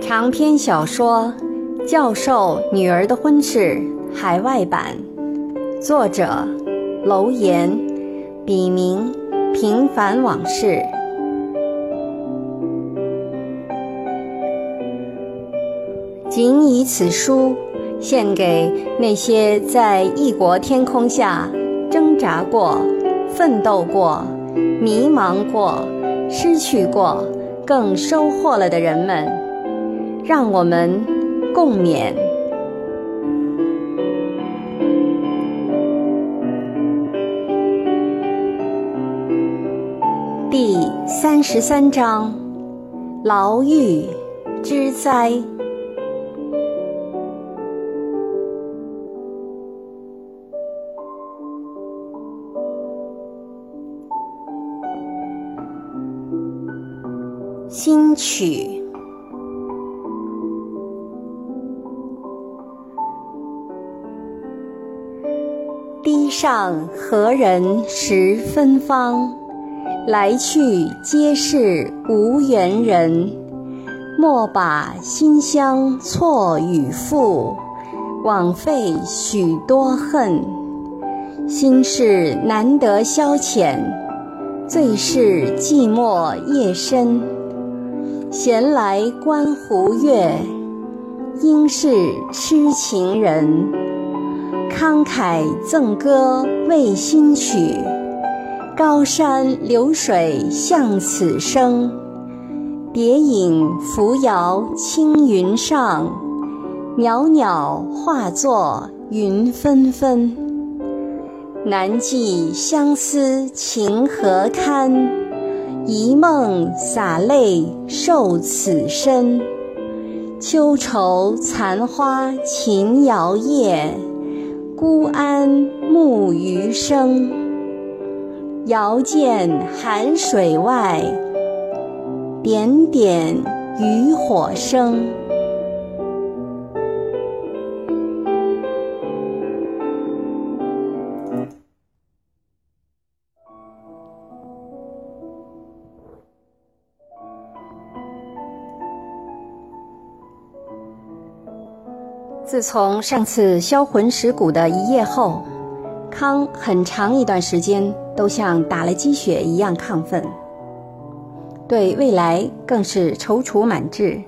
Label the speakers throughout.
Speaker 1: 长篇小说《教授女儿的婚事》海外版，作者楼岩，笔名平凡往事。仅以此书献给那些在异国天空下挣扎过、奋斗过、迷茫过、失去过，更收获了的人们，让我们共勉。第三十三章：牢狱之灾。新曲。堤上何人识芬芳？来去皆是无缘人。莫把馨香错与负，枉费许多恨。心事难得消遣，最是寂寞夜深。闲来观湖月，应是痴情人。慷慨赠歌为新曲，高山流水向此生。蝶影扶摇青云上，袅袅化作云纷纷。难寄相思情何堪？一梦洒泪受此身，秋愁残花秦摇曳，孤安暮余生。遥见寒水外，点点渔火生。自从上次销魂蚀骨的一夜后，康很长一段时间都像打了鸡血一样亢奋，对未来更是踌躇满志，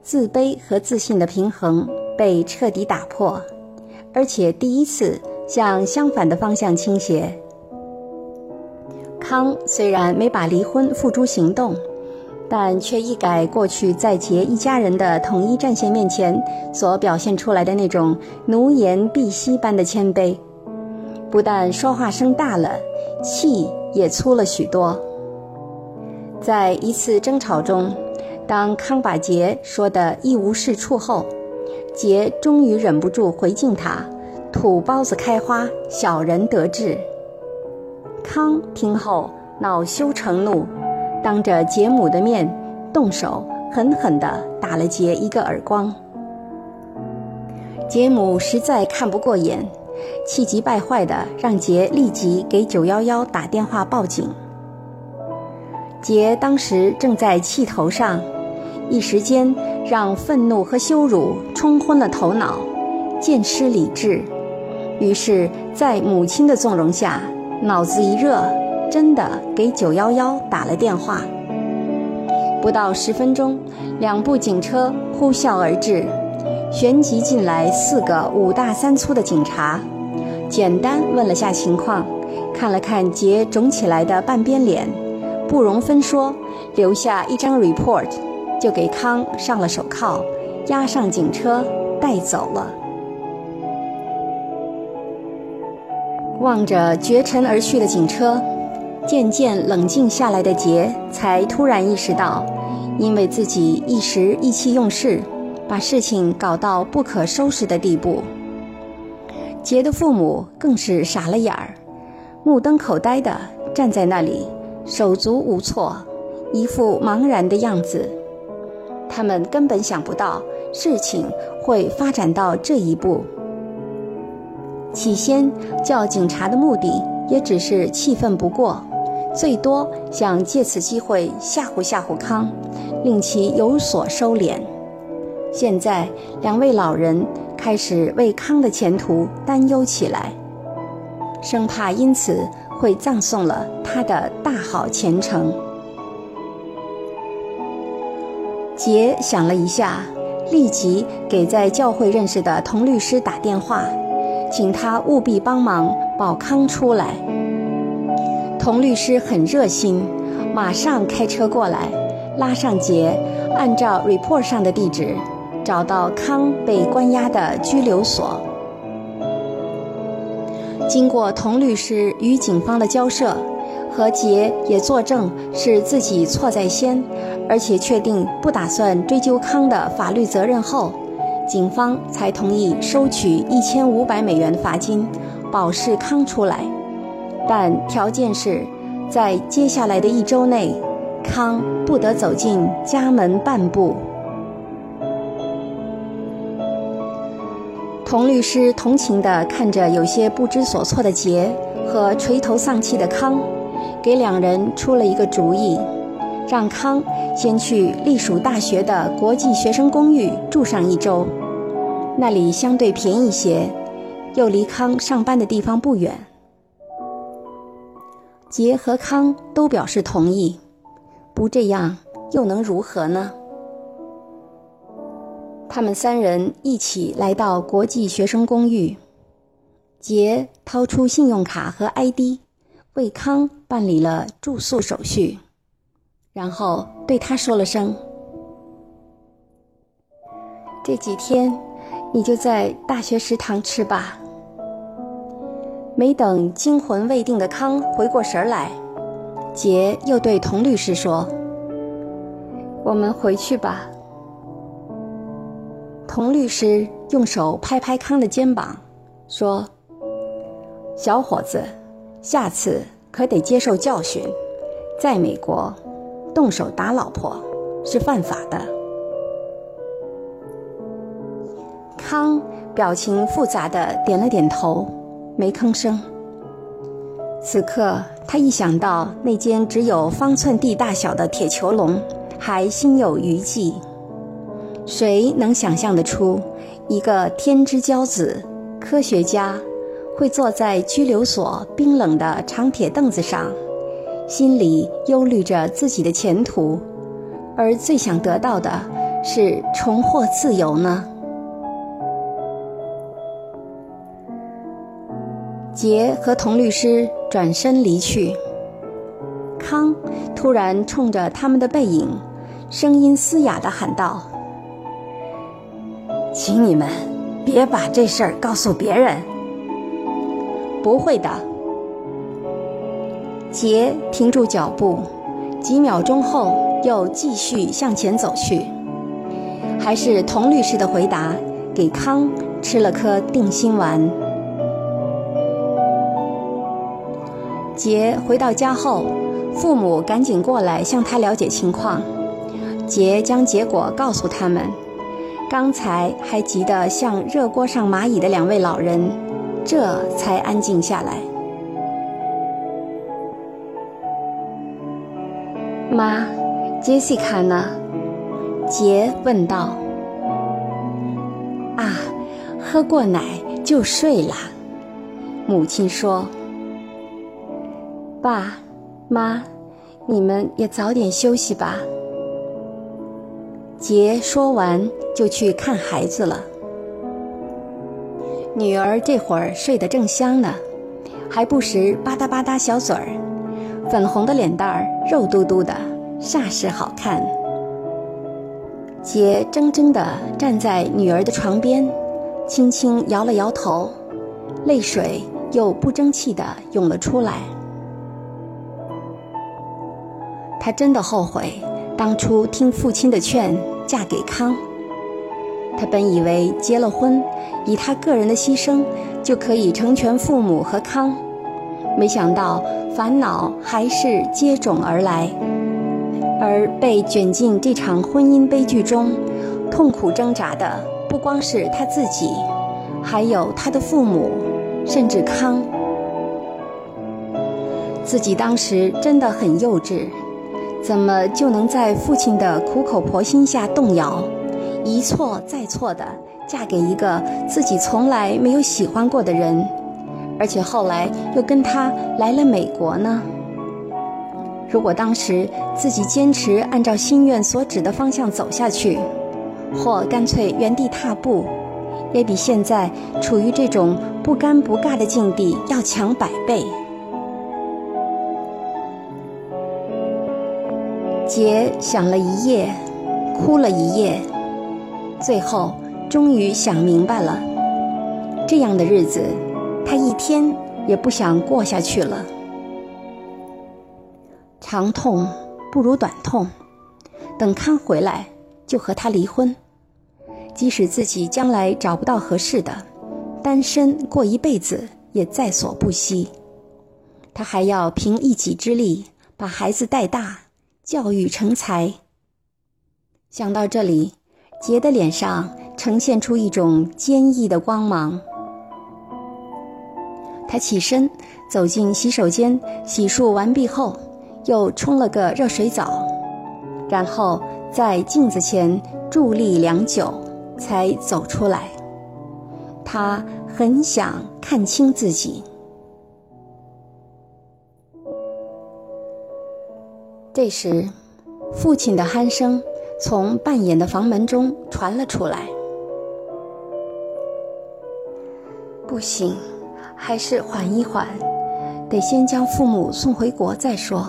Speaker 1: 自卑和自信的平衡被彻底打破，而且第一次向相反的方向倾斜。康虽然没把离婚付诸行动。但却一改过去在杰一家人的统一战线面前所表现出来的那种奴颜婢膝般的谦卑，不但说话声大了，气也粗了许多。在一次争吵中，当康把杰说得一无是处后，杰终于忍不住回敬他：“土包子开花，小人得志。”康听后恼羞成怒。当着杰母的面，动手狠狠地打了杰一个耳光。杰母实在看不过眼，气急败坏地让杰立即给九幺幺打电话报警。杰当时正在气头上，一时间让愤怒和羞辱冲昏了头脑，渐失理智。于是，在母亲的纵容下，脑子一热。真的给九幺幺打了电话，不到十分钟，两部警车呼啸而至，旋即进来四个五大三粗的警察，简单问了下情况，看了看杰肿起来的半边脸，不容分说，留下一张 report，就给康上了手铐，押上警车带走了。望着绝尘而去的警车。渐渐冷静下来的杰，才突然意识到，因为自己一时意气用事，把事情搞到不可收拾的地步。杰的父母更是傻了眼儿，目瞪口呆地站在那里，手足无措，一副茫然的样子。他们根本想不到事情会发展到这一步。起先叫警察的目的也只是气愤不过，最多想借此机会吓唬吓唬康，令其有所收敛。现在两位老人开始为康的前途担忧起来，生怕因此会葬送了他的大好前程。杰想了一下，立即给在教会认识的童律师打电话。请他务必帮忙保康出来。童律师很热心，马上开车过来，拉上杰，按照 report 上的地址，找到康被关押的拘留所。经过童律师与警方的交涉，和杰也作证是自己错在先，而且确定不打算追究康的法律责任后。警方才同意收取一千五百美元罚金，保释康出来，但条件是，在接下来的一周内，康不得走进家门半步。童律师同情地看着有些不知所措的杰和垂头丧气的康，给两人出了一个主意，让康先去隶属大学的国际学生公寓住上一周。那里相对便宜些，又离康上班的地方不远。杰和康都表示同意，不这样又能如何呢？他们三人一起来到国际学生公寓，杰掏出信用卡和 ID，为康办理了住宿手续，然后对他说了声：“这几天。”你就在大学食堂吃吧。没等惊魂未定的康回过神来，杰又对童律师说：“我们回去吧。”童律师用手拍拍康的肩膀，说：“小伙子，下次可得接受教训。在美国，动手打老婆是犯法的。”康表情复杂的点了点头，没吭声。此刻，他一想到那间只有方寸地大小的铁囚笼，还心有余悸。谁能想象得出，一个天之骄子、科学家，会坐在拘留所冰冷的长铁凳子上，心里忧虑着自己的前途，而最想得到的是重获自由呢？杰和童律师转身离去，康突然冲着他们的背影，声音嘶哑地喊道：“请你们别把这事儿告诉别人。”“不会的。”杰停住脚步，几秒钟后又继续向前走去。还是童律师的回答给康吃了颗定心丸。杰回到家后，父母赶紧过来向他了解情况。杰将结果告诉他们，刚才还急得像热锅上蚂蚁的两位老人，这才安静下来。妈，杰西卡呢？杰问道。啊，喝过奶就睡了。母亲说。爸，妈，你们也早点休息吧。杰说完就去看孩子了。女儿这会儿睡得正香呢，还不时吧嗒吧嗒小嘴儿，粉红的脸蛋儿肉嘟嘟的，煞是好看。杰怔怔地站在女儿的床边，轻轻摇了摇头，泪水又不争气地涌了出来。他真的后悔当初听父亲的劝嫁给康。他本以为结了婚，以他个人的牺牲就可以成全父母和康，没想到烦恼还是接踵而来。而被卷进这场婚姻悲剧中，痛苦挣扎的不光是他自己，还有他的父母、甚至康。自己当时真的很幼稚，怎么就能在父亲的苦口婆心下动摇，一错再错的嫁给一个自己从来没有喜欢过的人，而且后来又跟他来了美国呢？如果当时自己坚持按照心愿所指的方向走下去，或干脆原地踏步，也比现在处于这种不尴不尬的境地要强百倍。杰想了一夜，哭了一夜，最后终于想明白了：这样的日子，他一天也不想过下去了。长痛不如短痛，等康回来就和他离婚，即使自己将来找不到合适的，单身过一辈子也在所不惜。他还要凭一己之力把孩子带大。教育成才。想到这里，杰的脸上呈现出一种坚毅的光芒。他起身走进洗手间，洗漱完毕后，又冲了个热水澡，然后在镜子前伫立良久，才走出来。他很想看清自己。这时，父亲的鼾声从半掩的房门中传了出来。不行，还是缓一缓，得先将父母送回国再说，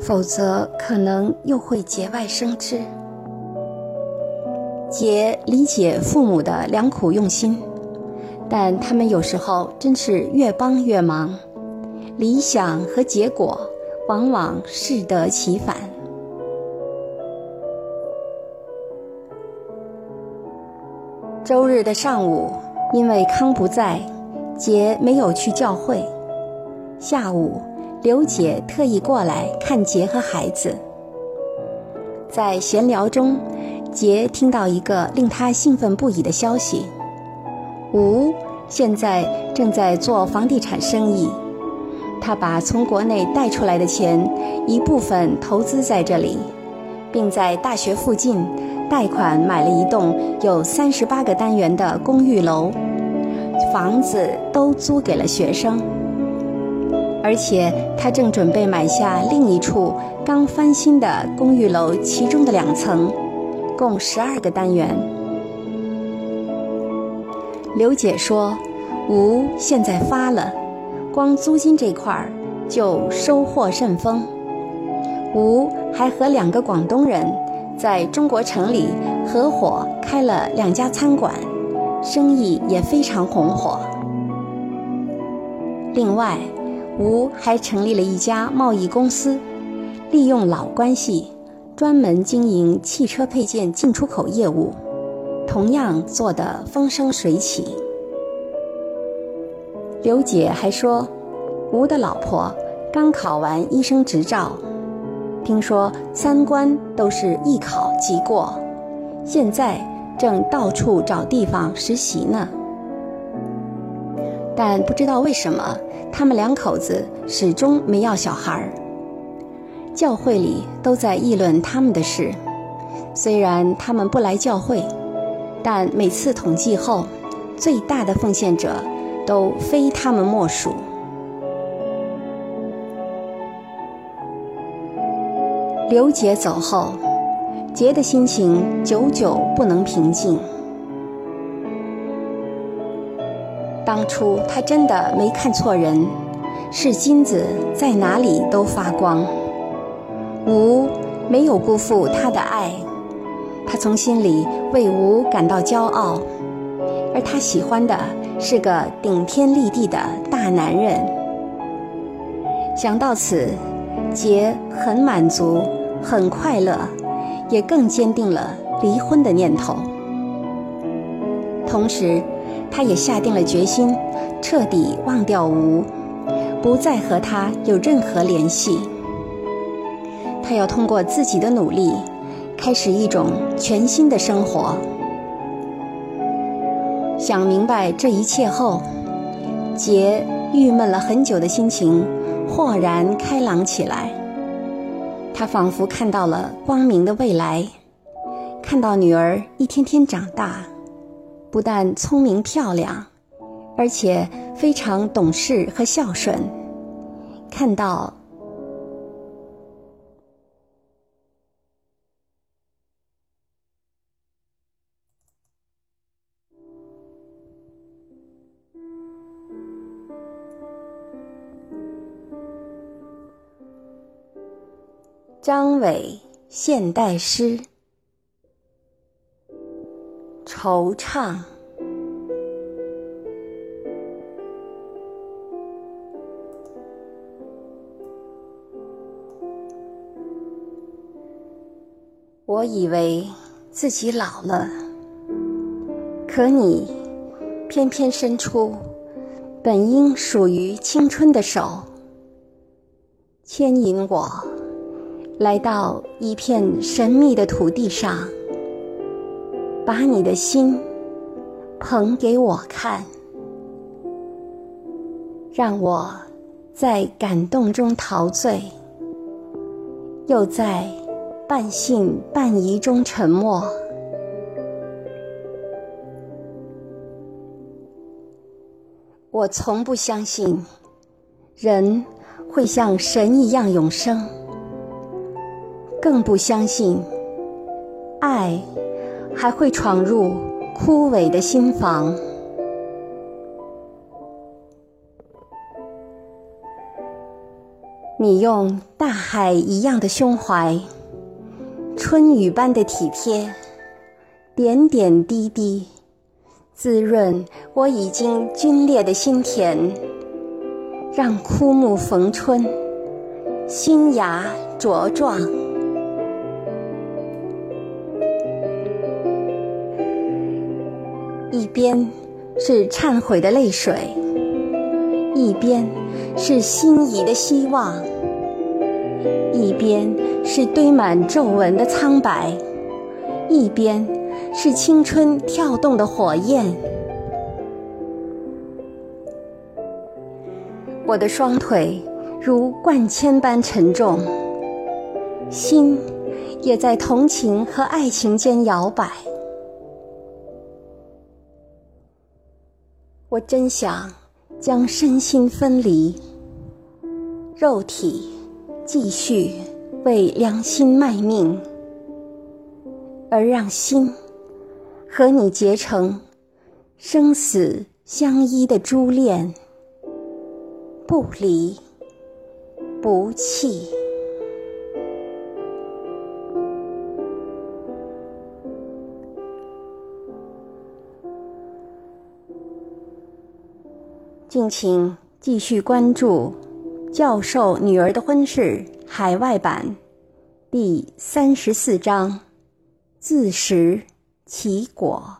Speaker 1: 否则可能又会节外生枝。杰理解父母的良苦用心，但他们有时候真是越帮越忙，理想和结果。往往适得其反。周日的上午，因为康不在，杰没有去教会。下午，刘姐特意过来看杰和孩子。在闲聊中，杰听到一个令他兴奋不已的消息：吴现在正在做房地产生意。他把从国内带出来的钱一部分投资在这里，并在大学附近贷款买了一栋有三十八个单元的公寓楼，房子都租给了学生。而且他正准备买下另一处刚翻新的公寓楼，其中的两层，共十二个单元。刘姐说：“吴现在发了。”光租金这块儿就收获甚丰，吴还和两个广东人在中国城里合伙开了两家餐馆，生意也非常红火。另外，吴还成立了一家贸易公司，利用老关系，专门经营汽车配件进出口业务，同样做得风生水起。刘姐还说，吴的老婆刚考完医生执照，听说三关都是一考即过，现在正到处找地方实习呢。但不知道为什么，他们两口子始终没要小孩儿。教会里都在议论他们的事，虽然他们不来教会，但每次统计后，最大的奉献者。都非他们莫属。刘杰走后，杰的心情久久不能平静。当初他真的没看错人，是金子在哪里都发光。吴没有辜负他的爱，他从心里为吴感到骄傲，而他喜欢的。是个顶天立地的大男人。想到此，杰很满足，很快乐，也更坚定了离婚的念头。同时，他也下定了决心，彻底忘掉吴，不再和他有任何联系。他要通过自己的努力，开始一种全新的生活。想明白这一切后，杰郁闷了很久的心情豁然开朗起来。他仿佛看到了光明的未来，看到女儿一天天长大，不但聪明漂亮，而且非常懂事和孝顺，看到。张伟现代诗，惆怅。我以为自己老了，可你偏偏伸出本应属于青春的手，牵引我。来到一片神秘的土地上，把你的心捧给我看，让我在感动中陶醉，又在半信半疑中沉默。我从不相信人会像神一样永生。更不相信，爱还会闯入枯萎的心房。你用大海一样的胸怀，春雨般的体贴，点点滴滴滋润我已经皲裂的心田，让枯木逢春，新芽茁壮。边是忏悔的泪水，一边是心仪的希望，一边是堆满皱纹的苍白，一边是青春跳动的火焰。我的双腿如灌铅般沉重，心也在同情和爱情间摇摆。我真想将身心分离，肉体继续为良心卖命，而让心和你结成生死相依的珠链，不离不弃。敬请继续关注《教授女儿的婚事》海外版第三十四章：自食其果。